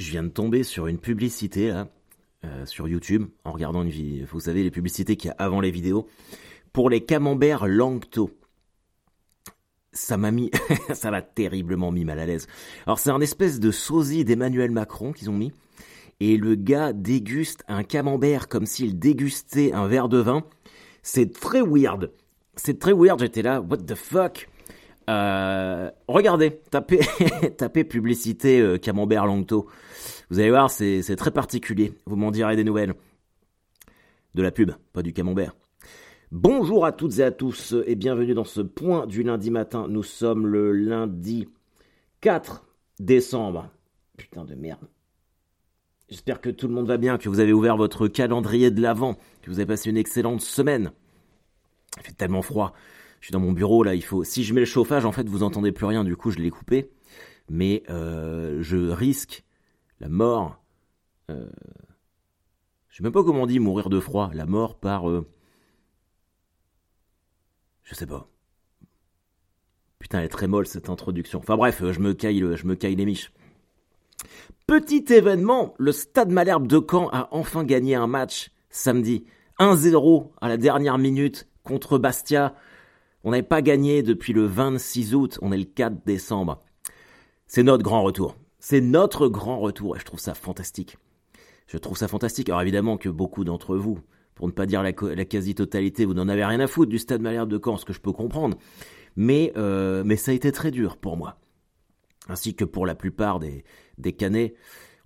je viens de tomber sur une publicité là, euh, sur YouTube en regardant une vidéo. Vous savez, les publicités qu'il y a avant les vidéos. Pour les camemberts Langto. Ça m'a mis, ça m'a terriblement mis mal à l'aise. Alors c'est un espèce de sosie d'Emmanuel Macron qu'ils ont mis. Et le gars déguste un camembert comme s'il dégustait un verre de vin. C'est très weird. C'est très weird, j'étais là, what the fuck? Euh, regardez, tapez, tapez publicité euh, Camembert Langto. Vous allez voir, c'est très particulier. Vous m'en direz des nouvelles. De la pub, pas du camembert. Bonjour à toutes et à tous et bienvenue dans ce point du lundi matin. Nous sommes le lundi 4 décembre. Putain de merde. J'espère que tout le monde va bien, que vous avez ouvert votre calendrier de l'avant, que vous avez passé une excellente semaine. Il fait tellement froid. Je suis dans mon bureau là, il faut. Si je mets le chauffage, en fait, vous entendez plus rien. Du coup, je l'ai coupé. Mais euh, je risque la mort. Euh, je sais même pas comment on dit mourir de froid. La mort par. Euh, je sais pas. Putain, elle est très molle cette introduction. Enfin bref, je me caille, je me caille les miches. Petit événement, le Stade Malherbe de Caen a enfin gagné un match samedi. 1-0 à la dernière minute contre Bastia. On n'avait pas gagné depuis le 26 août, on est le 4 décembre. C'est notre grand retour. C'est notre grand retour et je trouve ça fantastique. Je trouve ça fantastique. Alors évidemment que beaucoup d'entre vous, pour ne pas dire la, quasi-totalité, vous n'en avez rien à foutre du Stade Malherbe de Caen, ce que je peux comprendre. Mais, euh, mais ça a été très dur pour moi. Ainsi que pour la plupart des, des Canets.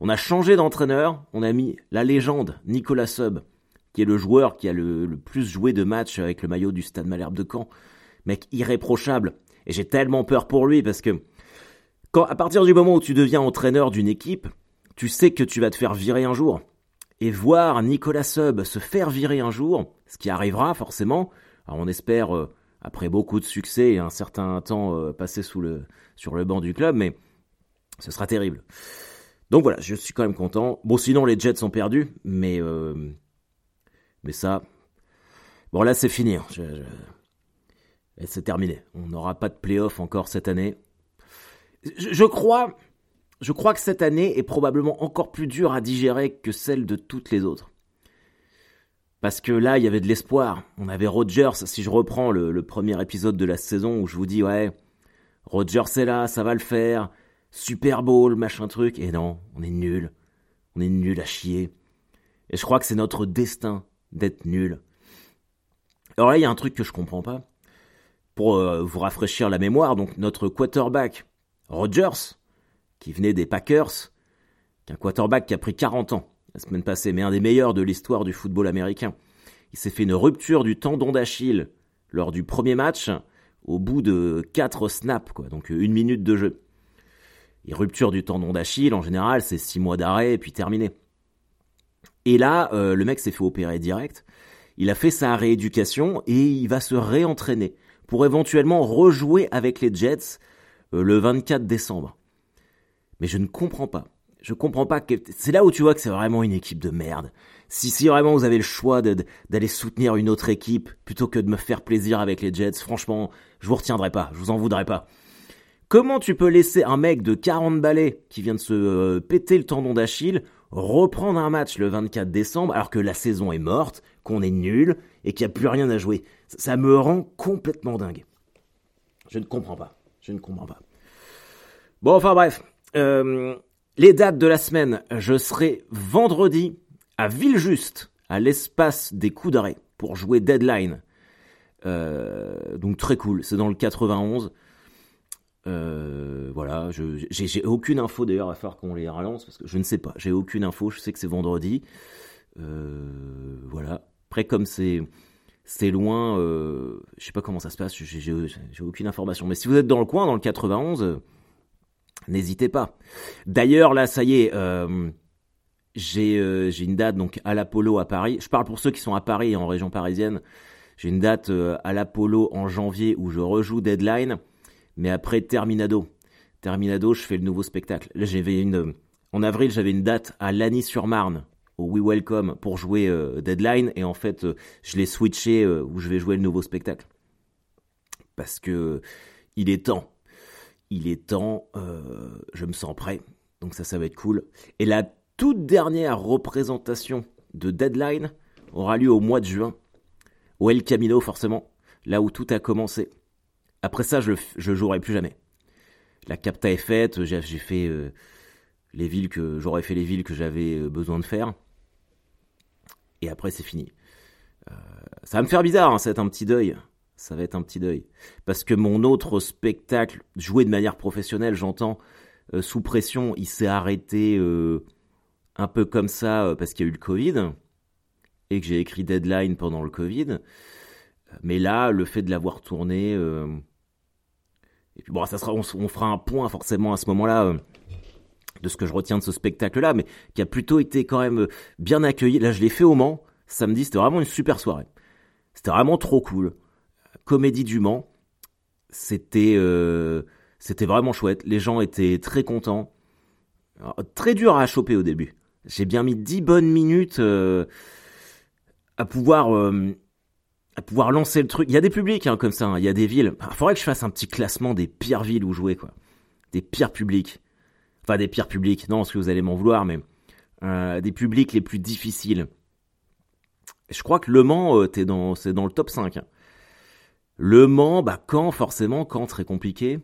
On a changé d'entraîneur, on a mis la légende Nicolas Sub, qui est le joueur qui a le, le plus joué de matchs avec le maillot du Stade Malherbe de Caen mec irréprochable. Et j'ai tellement peur pour lui parce que quand, à partir du moment où tu deviens entraîneur d'une équipe, tu sais que tu vas te faire virer un jour. Et voir Nicolas Sub se faire virer un jour, ce qui arrivera forcément, alors on espère euh, après beaucoup de succès et un certain temps euh, passé sur le banc du club, mais ce sera terrible. Donc voilà, je suis quand même content. Bon, sinon les Jets sont perdus, mais euh, mais ça, bon là c'est fini. Hein. Et c'est terminé. On n'aura pas de playoff encore cette année. Je, crois, je crois que cette année est probablement encore plus dure à digérer que celle de toutes les autres. Parce que là, il y avait de l'espoir. On avait Rodgers, si je reprends le, premier épisode de la saison où je vous dis, ouais, Rodgers est là, ça va le faire. Super Bowl, machin truc. Et non, on est nul. On est nul à chier. Et je crois que c'est notre destin d'être nul. Alors là, il y a un truc que je comprends pas pour euh, vous rafraîchir la mémoire, donc notre quarterback Rodgers, qui venait des Packers, un quarterback qui a pris 40 ans la semaine passée, mais un des meilleurs de l'histoire du football américain. Il s'est fait une rupture du tendon d'Achille lors du premier match au bout de 4 snaps, quoi, donc une minute de jeu. Et rupture du tendon d'Achille, en général, c'est 6 mois d'arrêt et puis terminé. Et là, euh, le mec s'est fait opérer direct. Il a fait sa rééducation et il va se réentraîner pour éventuellement rejouer avec les Jets euh, le 24 décembre. Mais je ne comprends pas. Je comprends pas que c'est là où tu vois que c'est vraiment une équipe de merde. Si, si vraiment vous avez le choix d'aller soutenir une autre équipe plutôt que de me faire plaisir avec les Jets, franchement, je vous retiendrai pas, je vous en voudrais pas. Comment tu peux laisser un mec de 40 balais qui vient de se euh, péter le tendon d'Achille reprendre un match le 24 décembre alors que la saison est morte, qu'on est nul et qu'il n'y a plus rien à jouer Ça me rend complètement dingue. Je ne comprends pas. Je ne comprends pas. Bon, enfin bref. Euh, les dates de la semaine. Je serai vendredi à Villejuste, à l'espace des coups d'arrêt, pour jouer Deadline. Euh, donc très cool. C'est dans le 91. Euh, voilà, j'ai aucune info d'ailleurs à faire qu'on les relance parce que je ne sais pas, j'ai aucune info, je sais que c'est vendredi. Voilà. Après, comme c'est c'est loin, euh, je sais pas comment ça se passe, j'ai aucune information. Mais si vous êtes dans le coin, dans le 91, euh, n'hésitez pas. D'ailleurs, là, ça y est, euh, j'ai j'ai une date donc à l'Apollo à Paris. Je parle pour ceux qui sont à Paris en région parisienne. J'ai une date à l'Apollo en janvier où je rejoue Deadline. Mais après Terminado, Terminado, je fais le nouveau spectacle. Là, j'avais une, en avril, j'avais une date à Lagny-sur-Marne au We Welcome pour jouer euh, Deadline et en fait, euh, je l'ai switché euh, où je vais jouer le nouveau spectacle parce que il est temps. Il est temps. je me sens prêt. Donc ça, ça va être cool. Et la toute dernière représentation de Deadline aura lieu au mois de juin, au El Camino forcément, là où tout a commencé. Après ça, je ne jouerai plus jamais. La capta est faite, j'ai fait les villes que j'aurais fait les villes que j'avais besoin de faire. Et après, c'est fini. Euh, ça va me faire bizarre, hein, ça va être un petit deuil. Ça va être un petit deuil. Parce que mon autre spectacle, joué de manière professionnelle, j'entends, sous pression, il s'est arrêté un peu comme ça parce qu'il y a eu le Covid et que j'ai écrit Deadline pendant le Covid. Mais là, le fait de l'avoir tourné, et puis bon, ça sera, on, fera un point forcément à ce moment-là euh, de ce que je retiens de ce spectacle-là, mais qui a plutôt été quand même euh, bien accueilli. Là, je l'ai fait au Mans samedi, c'était vraiment une super soirée. C'était vraiment trop cool. Comédie du Mans, c'était euh, c'était vraiment chouette. Les gens étaient très contents. très dur à choper au début. J'ai bien mis dix bonnes minutes à pouvoir à pouvoir lancer le truc. Il y a des publics hein, comme ça, hein. il y a des villes. Il faudrait que je fasse un petit classement des pires villes où jouer, quoi. Des pires publics. Enfin, des pires publics, non, parce que vous allez m'en vouloir, mais euh, des publics les plus difficiles. Je crois que Le Mans, euh, t'es dans, c'est dans le top 5. Hein. Le Mans, bah quand forcément, quand très compliqué.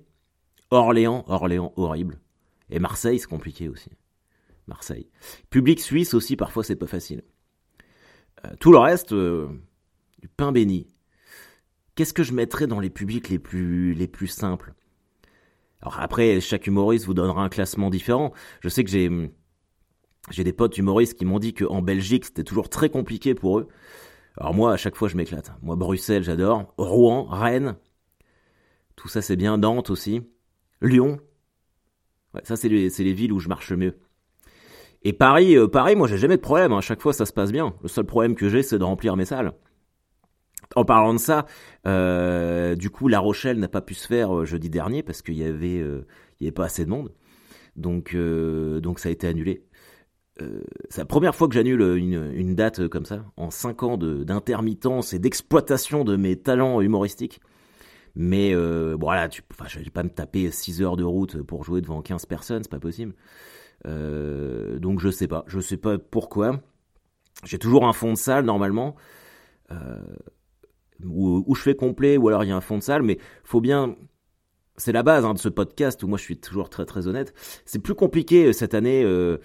Orléans, Orléans horrible. Et Marseille, c'est compliqué aussi. Marseille. Public suisse aussi, parfois c'est pas facile. Euh, tout le reste, du pain béni. Qu'est-ce que je mettrais dans les publics les plus, les plus simples? Alors après, chaque humoriste vous donnera un classement différent. Je sais que j'ai, j'ai des potes humoristes qui m'ont dit qu'en Belgique, c'était toujours très compliqué pour eux. Alors moi, à chaque fois, je m'éclate. Moi, Bruxelles, j'adore. Rouen, Rennes, tout ça, c'est bien. Nantes aussi. Lyon. Ouais, ça, c'est les, les villes où je marche mieux. Et Paris, euh, Paris, moi, j'ai jamais de problème. À hein. chaque fois, ça se passe bien. Le seul problème que j'ai, c'est de remplir mes salles. En parlant de ça, euh, du coup, La Rochelle n'a pas pu se faire euh, jeudi dernier parce qu'il y avait, euh, y avait pas assez de monde. Donc, ça a été annulé. c'est la première fois que j'annule une, date comme ça, en 5 ans d'intermittence et d'exploitation de mes talents humoristiques. Mais voilà, tu, je vais pas me taper 6 heures de route pour jouer devant 15 personnes, c'est pas possible. donc je sais pas, je sais pas pourquoi. J'ai toujours un fond de salle normalement. Euh, où, je fais complet, ou alors il y a un fond de salle, mais faut bien. C'est la base hein, de ce podcast où moi je suis toujours très très honnête. C'est plus compliqué euh, cette année. Euh,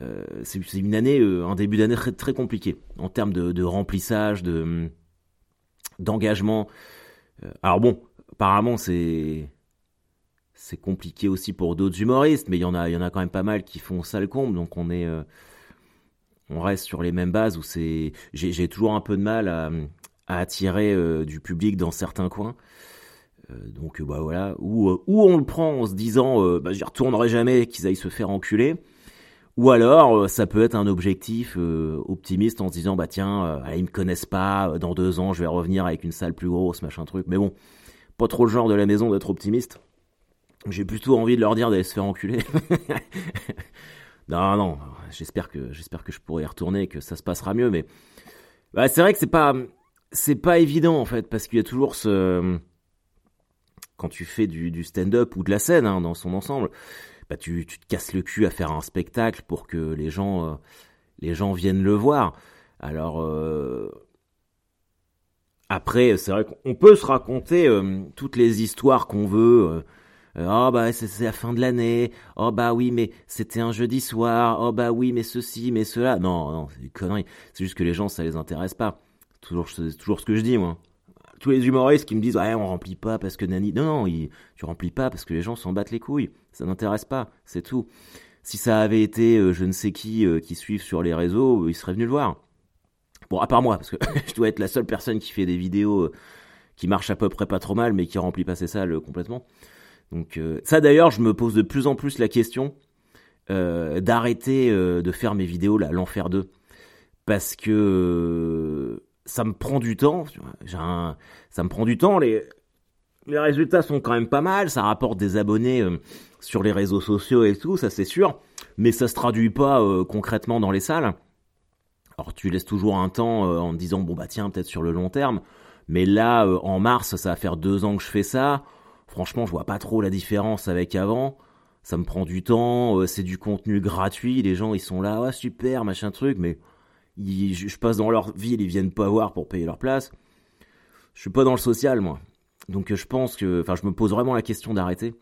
euh, c'est une année, un début d'année très, très compliqué en termes de, remplissage, de d'engagement. alors bon, apparemment c'est c'est compliqué aussi pour d'autres humoristes, mais il y en a il y en a quand même pas mal qui font ça le comble, donc on est on reste sur les mêmes bases où c'est j'ai toujours un peu de mal à à attirer euh, du public dans certains coins. Euh, donc bah voilà, ou euh, où on le prend en se disant bah, j'y retournerai jamais, qu'ils aillent se faire enculer. Ou alors, ça peut être un objectif optimiste en se disant, bah tiens, ils me connaissent pas, dans deux ans, je vais revenir avec une salle plus grosse, machin truc. Mais bon, pas trop le genre de la maison d'être optimiste. J'ai plutôt envie de leur dire d'aller se faire enculer. non, non, j'espère que j'espère que je pourrai y retourner, que ça se passera mieux. Mais bah, c'est vrai que c'est pas c'est pas évident en fait parce qu'il y a toujours ce quand tu fais du, stand-up ou de la scène hein, dans son ensemble, bah tu, tu, te casses le cul à faire un spectacle pour que les gens euh, les gens viennent le voir. Alors euh, après c'est vrai qu'on peut se raconter euh, toutes les histoires qu'on veut. Oh bah c'est la fin de l'année. Oh bah oui mais c'était un jeudi soir. Oh bah oui mais ceci mais cela. Non non c'est des conneries. C'est juste que les gens ça les intéresse pas. Toujours, toujours ce que je dis, moi. Tous les humoristes qui me disent, ouais, on remplit pas parce que Nani. Non, non, tu remplis pas parce que les gens s'en battent les couilles. Ça n'intéresse pas, c'est tout. Si ça avait été euh, je ne sais qui euh, qui suivent sur les réseaux, euh, ils seraient venus le voir. Bon, à part moi, parce que je dois être la seule personne qui fait des vidéos qui marchent à peu près pas trop mal, mais qui remplit pas ses salles complètement. Donc ça d'ailleurs, je me pose de plus en plus la question d'arrêter de faire mes vidéos là, l'enfer 2. Parce que ça me prend du temps. ça me prend du temps. Les, résultats sont quand même pas mal. Ça rapporte des abonnés euh, sur les réseaux sociaux et tout, ça c'est sûr. Mais ça se traduit pas euh, concrètement dans les salles. Alors tu laisses toujours un temps euh, en te disant bon bah tiens peut-être sur le long terme. Mais là en mars ça va faire deux ans que je fais ça. Franchement je vois pas trop la différence avec avant. ça me prend du temps, c'est du contenu gratuit, les gens ils sont là, ouais super, machin truc, mais je passe dans leur ville, ils viennent pas voir pour payer leur place. Je suis pas dans le social moi. Donc je pense que, enfin je me pose vraiment la question d'arrêter.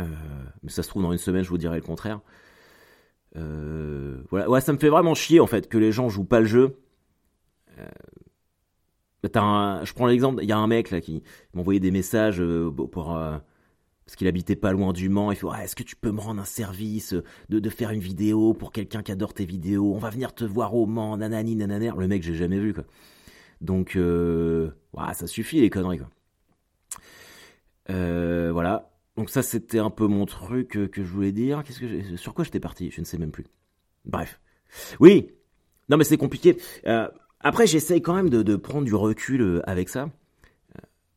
Euh, mais ça se trouve dans une semaine je vous dirai le contraire. Euh, ouais, ça me fait vraiment chier en fait que les gens jouent pas le jeu. Euh, je prends l'exemple, il y a un mec là qui m'envoyait des messages pour parce qu'il habitait pas loin du Mans. Il fait est-ce que tu peux me rendre un service de, de faire une vidéo pour quelqu'un qui adore tes vidéos? On va venir te voir au Mans, nanani nananer. Le mec j'ai jamais vu quoi. Donc ouais, ça suffit les conneries quoi. voilà. Donc ça, c'était un peu mon truc euh, que je voulais dire. Sur quoi j'étais parti? Je ne sais même plus. Bref. Oui. Non, mais c'est compliqué. Euh, après, j'essaye quand même de, prendre du recul euh, avec ça,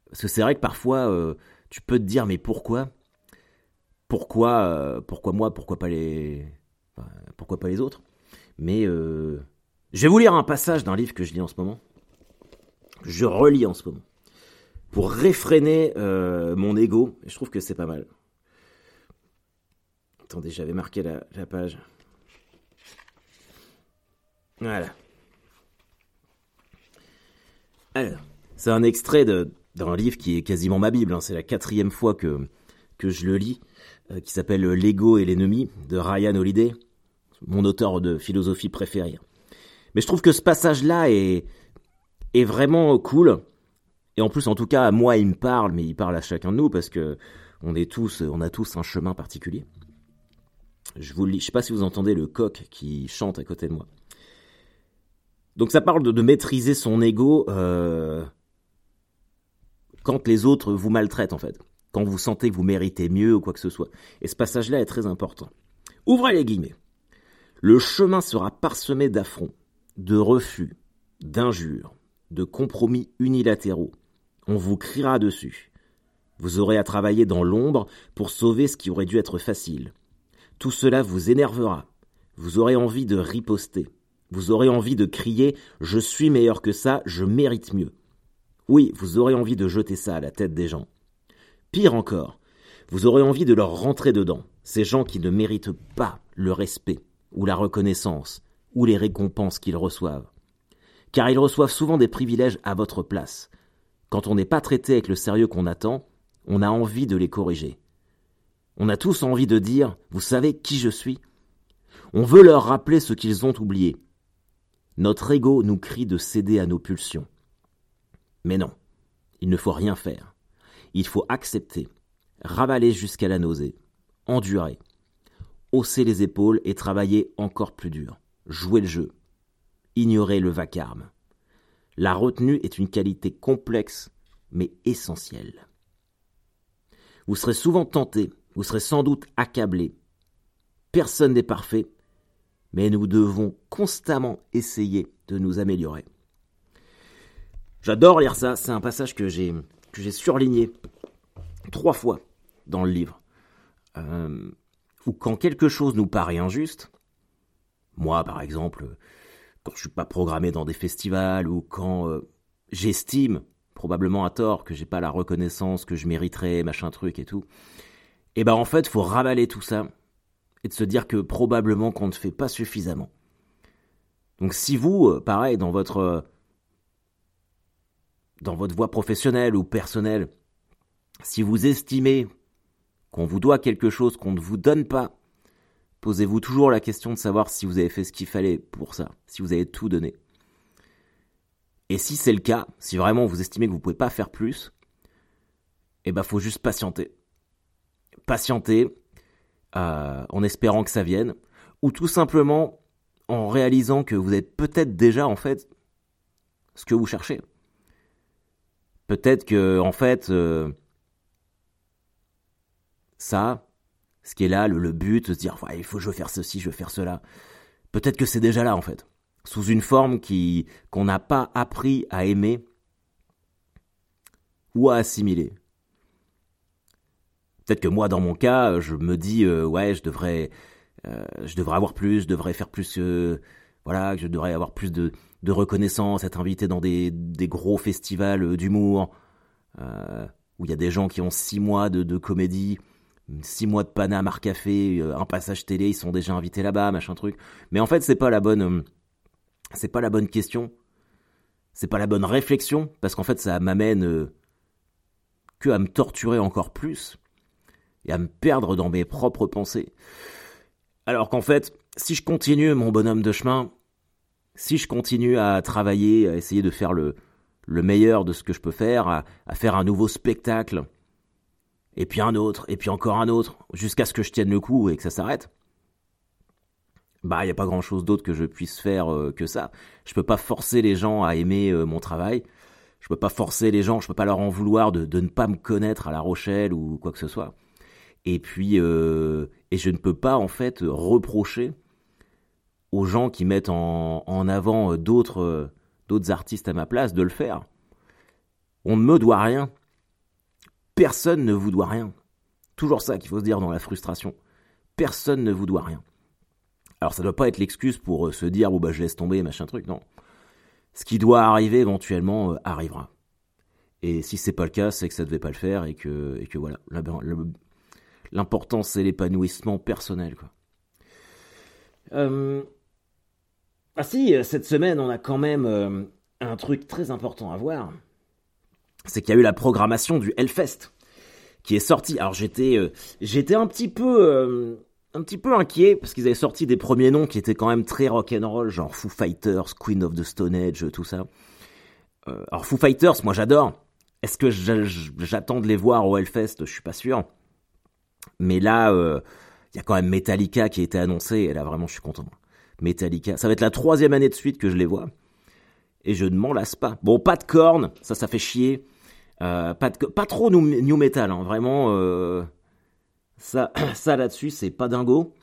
parce que c'est vrai que parfois, tu peux te dire, mais pourquoi? Pourquoi Pourquoi moi Pourquoi pas les Pourquoi pas les autres? Mais je vais vous lire un passage d'un livre que je lis en ce moment. Je relis en ce moment pour réfréner euh, mon ego. je trouve que c'est pas mal. Attendez, j'avais marqué la, page. Voilà. Alors, c'est un extrait d'un livre qui est quasiment ma Bible. Hein. C'est la quatrième fois que, que je le lis, euh, qui s'appelle L'ego et l'ennemi de Ryan Holiday, mon auteur de philosophie préféré. Mais je trouve que ce passage-là est, est vraiment cool et en plus, en tout cas, moi, il me parle, mais il parle à chacun de nous parce que on est tous, on a tous un chemin particulier. Je vous lis, je sais pas si vous entendez le coq qui chante à côté de moi. Donc ça parle de, maîtriser son ego euh, quand les autres vous maltraitent en fait, quand vous sentez que vous méritez mieux ou quoi que ce soit. Et ce passage-là est très important. Ouvrez les guillemets. Le chemin sera parsemé d'affronts, de refus, d'injures, de compromis unilatéraux, on vous criera dessus. Vous aurez à travailler dans l'ombre pour sauver ce qui aurait dû être facile. Tout cela vous énervera. Vous aurez envie de riposter. Vous aurez envie de crier Je suis meilleur que ça, je mérite mieux. Oui, vous aurez envie de jeter ça à la tête des gens. Pire encore, vous aurez envie de leur rentrer dedans, ces gens qui ne méritent pas le respect, ou la reconnaissance, ou les récompenses qu'ils reçoivent. Car ils reçoivent souvent des privilèges à votre place, quand on n'est pas traité avec le sérieux qu'on attend, on a envie de les corriger. On a tous envie de dire Vous savez qui je suis? On veut leur rappeler ce qu'ils ont oublié. Notre ego nous crie de céder à nos pulsions. Mais non, il ne faut rien faire. Il faut accepter, ravaler jusqu'à la nausée, endurer, hausser les épaules et travailler encore plus dur, jouer le jeu, ignorer le vacarme. La retenue est une qualité complexe mais essentielle. Vous serez souvent tenté, vous serez sans doute accablé. Personne n'est parfait, mais nous devons constamment essayer de nous améliorer. J'adore lire ça, c'est un passage que j'ai que j'ai surligné trois fois dans le livre. Euh, ou quand quelque chose nous paraît injuste, moi par exemple, quand je suis pas programmé dans des festivals ou quand euh, j'estime probablement à tort que j'ai pas la reconnaissance que je mériterais, machin truc et tout. Et ben en fait, faut ravaler tout ça et de se dire que probablement qu'on ne fait pas suffisamment. Donc si vous, euh, pareil, dans votre euh, dans votre voie professionnelle ou personnelle, si vous estimez qu'on vous doit quelque chose qu'on ne vous donne pas, Posez-vous toujours la question de savoir si vous avez fait ce qu'il fallait pour ça, si vous avez tout donné. Et si c'est le cas, si vraiment vous estimez que vous ne pouvez pas faire plus, eh ben faut juste patienter. Patienter euh, en espérant que ça vienne, ou tout simplement en réalisant que vous êtes peut-être déjà en fait ce que vous cherchez. Peut-être que en fait euh, ça, ce qui est là, le, but, se dire, il faut je veux faire ceci, je veux faire cela. Peut-être que c'est déjà là, en fait. Sous une forme qui, qu'on n'a pas appris à aimer ou à assimiler. Peut-être que moi, dans mon cas, je me dis, euh, ouais, je devrais, euh, je devrais avoir plus, je devrais faire plus, voilà, je devrais avoir plus de, de reconnaissance, être invité dans des, gros festivals d'humour, où il y a des gens qui ont six mois de, comédie, six mois de Panama Café, un passage télé, ils sont déjà invités là-bas, machin truc. Mais en fait, c'est pas la bonne, c'est pas la bonne question. C'est pas la bonne réflexion, parce qu'en fait, ça m'amène que à me torturer encore plus et à me perdre dans mes propres pensées. Alors qu'en fait, si je continue mon bonhomme de chemin, si je continue à travailler, à essayer de faire le, le meilleur de ce que je peux faire, à, faire un nouveau spectacle, et puis un autre, et puis encore un autre, jusqu'à ce que je tienne le coup et que ça s'arrête, bah il n'y a pas grand chose d'autre que je puisse faire euh, que ça. Je peux pas forcer les gens à aimer euh, mon travail. Je peux pas forcer les gens, je peux pas leur en vouloir de, de, ne pas me connaître à La Rochelle ou quoi que ce soit. Et puis, euh, et je ne peux pas en fait reprocher aux gens qui mettent en, en avant d'autres d'autres artistes à ma place de le faire. On ne me doit rien. Personne ne vous doit rien. Toujours ça qu'il faut se dire dans la frustration. Personne ne vous doit rien. Alors ça ne doit pas être l'excuse pour euh, se dire bon bah je laisse tomber machin truc, non. Ce qui doit arriver éventuellement euh, arrivera. Et si c'est pas le cas, c'est que ça devait pas le faire et que et que voilà. L'important c'est l'épanouissement personnel quoi. Euh, ah si, euh, cette semaine, on a quand même euh, un truc très important à voir. C'est qu'il y a eu la programmation du Hellfest qui est sorti. Alors j'étais euh, j'étais un petit peu un petit peu inquiet parce qu'ils avaient sorti des premiers noms qui étaient quand même très rock'n'roll, genre Foo Fighters, Queen of the Stone Age, tout ça. alors Foo Fighters, moi j'adore. Est-ce que j'attends de les voir au Hellfest? Je suis pas sûr. Mais là, il y a quand même Metallica qui a été annoncé et là vraiment je suis content. Metallica. Ça va être la troisième année de suite que je les vois. Et je ne m'en lasse pas. Bon, pas de cornes, ça, ça fait chier. Euh, pas, trop new, metal, hein. vraiment. Euh, ça, ça là-dessus, c'est pas dingo.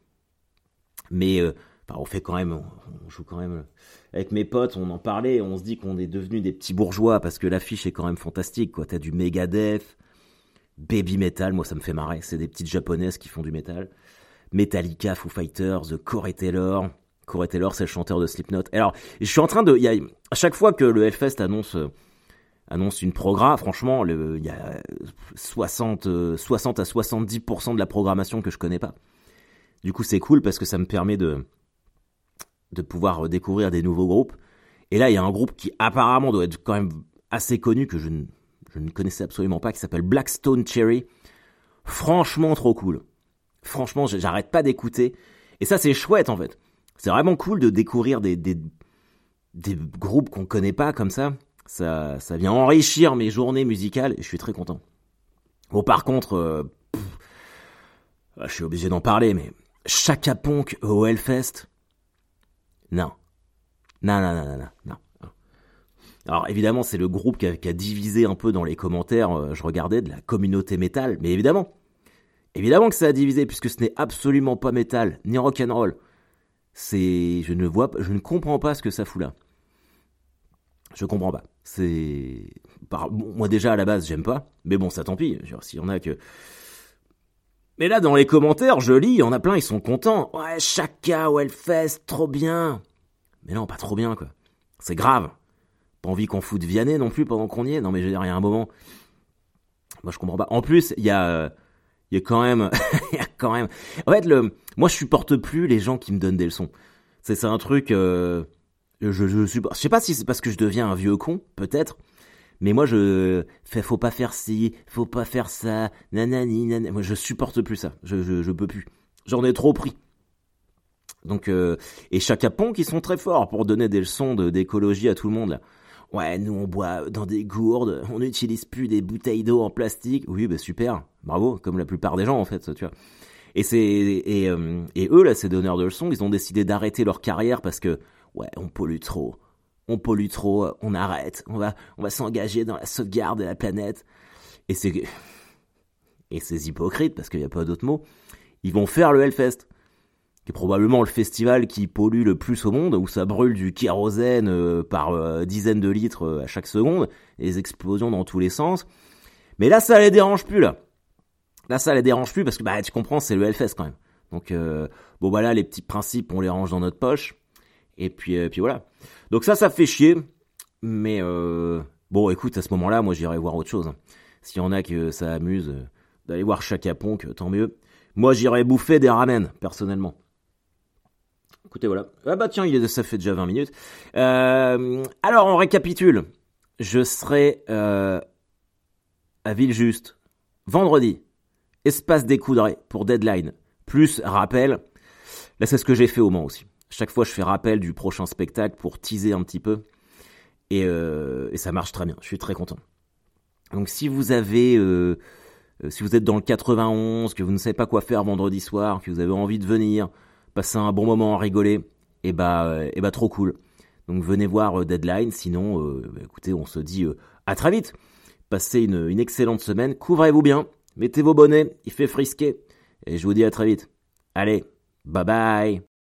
Mais euh, on fait quand même, on, joue quand même. Avec mes potes, on en parlait, on se dit qu'on est devenus des petits bourgeois parce que l'affiche est quand même fantastique. Quoi, t'as du Megadeth, Baby Metal, moi ça me fait marrer. C'est des petites japonaises qui font du metal. Metallica, Foo Fighters, The Corey Taylor, Corey Taylor, c'est le chanteur de Slipknot. Alors, je suis en train de, à chaque fois que le Hellfest annonce euh, annonce une programme, franchement, il y a 60 60 à 70% de la programmation que je connais pas. Du coup, c'est cool parce que ça me permet de de pouvoir découvrir des nouveaux groupes. Et là, il y a un groupe qui apparemment doit être quand même assez connu que je je ne connaissais absolument pas, qui s'appelle Blackstone Cherry. Franchement, trop cool. Franchement, j'arrête pas d'écouter. Et ça, c'est chouette en fait. C'est vraiment cool de découvrir des, des, groupes qu'on connaît pas comme ça. Ça, ça vient enrichir mes journées musicales et je suis très content. Bon, par contre, euh, ah, je suis obligé d'en parler, mais Chaka Ponk au Hellfest, non. Non, non, non, non, non. Alors évidemment, c'est le groupe qui a, qui a, divisé un peu dans les commentaires, euh, je regardais, de la communauté métal, mais évidemment, évidemment que ça a divisé, puisque ce n'est absolument pas métal, ni rock'n'roll. C'est, je ne vois, je ne comprends pas ce que ça fout là. Je comprends pas. C'est, moi déjà à la base j'aime pas, mais bon ça tant pis. S'il y en a que, mais là dans les commentaires je lis, il y en a plein ils sont contents. Ouais, Chaka, Hellfest, trop bien. Mais non, pas trop bien quoi. C'est grave. Pas envie qu'on foute Vianney non plus pendant qu'on y est. Non mais je veux dire, il y a un moment. Moi je comprends pas. En plus, il y a il y a quand même, il y a quand même. En fait, le, moi, je supporte plus les gens qui me donnent des leçons. C'est, un truc. Euh, je, je, je sais pas si c'est parce que je deviens un vieux con, peut-être. Mais moi, je fais, faut pas faire ci, faut pas faire ça, nanani, nanani. Moi, je supporte plus ça. Je, je, peux plus. J'en ai trop pris. Donc, euh, et chaque pont qui sont très forts pour donner des leçons d'écologie à tout le monde là. Ouais, nous on boit dans des gourdes, on n'utilise plus des bouteilles d'eau en plastique. Oui, bah super, bravo, comme la plupart des gens en fait, tu vois. Et c'est et, euh, et eux là, ces donneurs de leçons, ils ont décidé d'arrêter leur carrière parce que ouais, on pollue trop, on pollue trop, on arrête, on va on va s'engager dans la sauvegarde de la planète. Et c'est et c'est hypocrite parce qu'il n'y a pas d'autre mot. Ils vont faire le Hellfest qui est probablement le festival qui pollue le plus au monde, où ça brûle du kérosène euh, par euh, dizaines de litres euh, à chaque seconde, des explosions dans tous les sens. Mais là, ça les dérange plus, là. Là, ça les dérange plus, parce que, bah, tu comprends, c'est le Hellfest, quand même. Donc, bon, bah les petits principes, on les range dans notre poche. Et puis, puis voilà. Donc ça, ça fait chier. Mais, bon, écoute, à ce moment-là, moi, j'irai voir autre chose. S'il y en a que ça amuse, d'aller voir Chaka Ponk, tant mieux. Moi, j'irais bouffer des ramen, personnellement. Écoutez, voilà. Ah bah tiens, ça fait déjà 20 minutes. Euh, alors, on récapitule. Je serai euh, à Villejuste, vendredi, espace des Coudrées pour Deadline, plus rappel. Là, c'est ce que j'ai fait au Mans aussi. Chaque fois, je fais rappel du prochain spectacle pour teaser un petit peu. Et, euh, et ça marche très bien. Je suis très content. Donc, si vous avez... Si vous êtes dans le 91, que vous ne savez pas quoi faire vendredi soir, que vous avez envie de venir, passer un bon moment à rigoler, et eh bah, et eh bah trop cool. Donc venez voir Deadline, sinon, bah, écoutez, on se dit à très vite. Passez une, une excellente semaine, couvrez-vous bien, mettez vos bonnets, il fait frisquer, et je vous dis à très vite. Allez, bye bye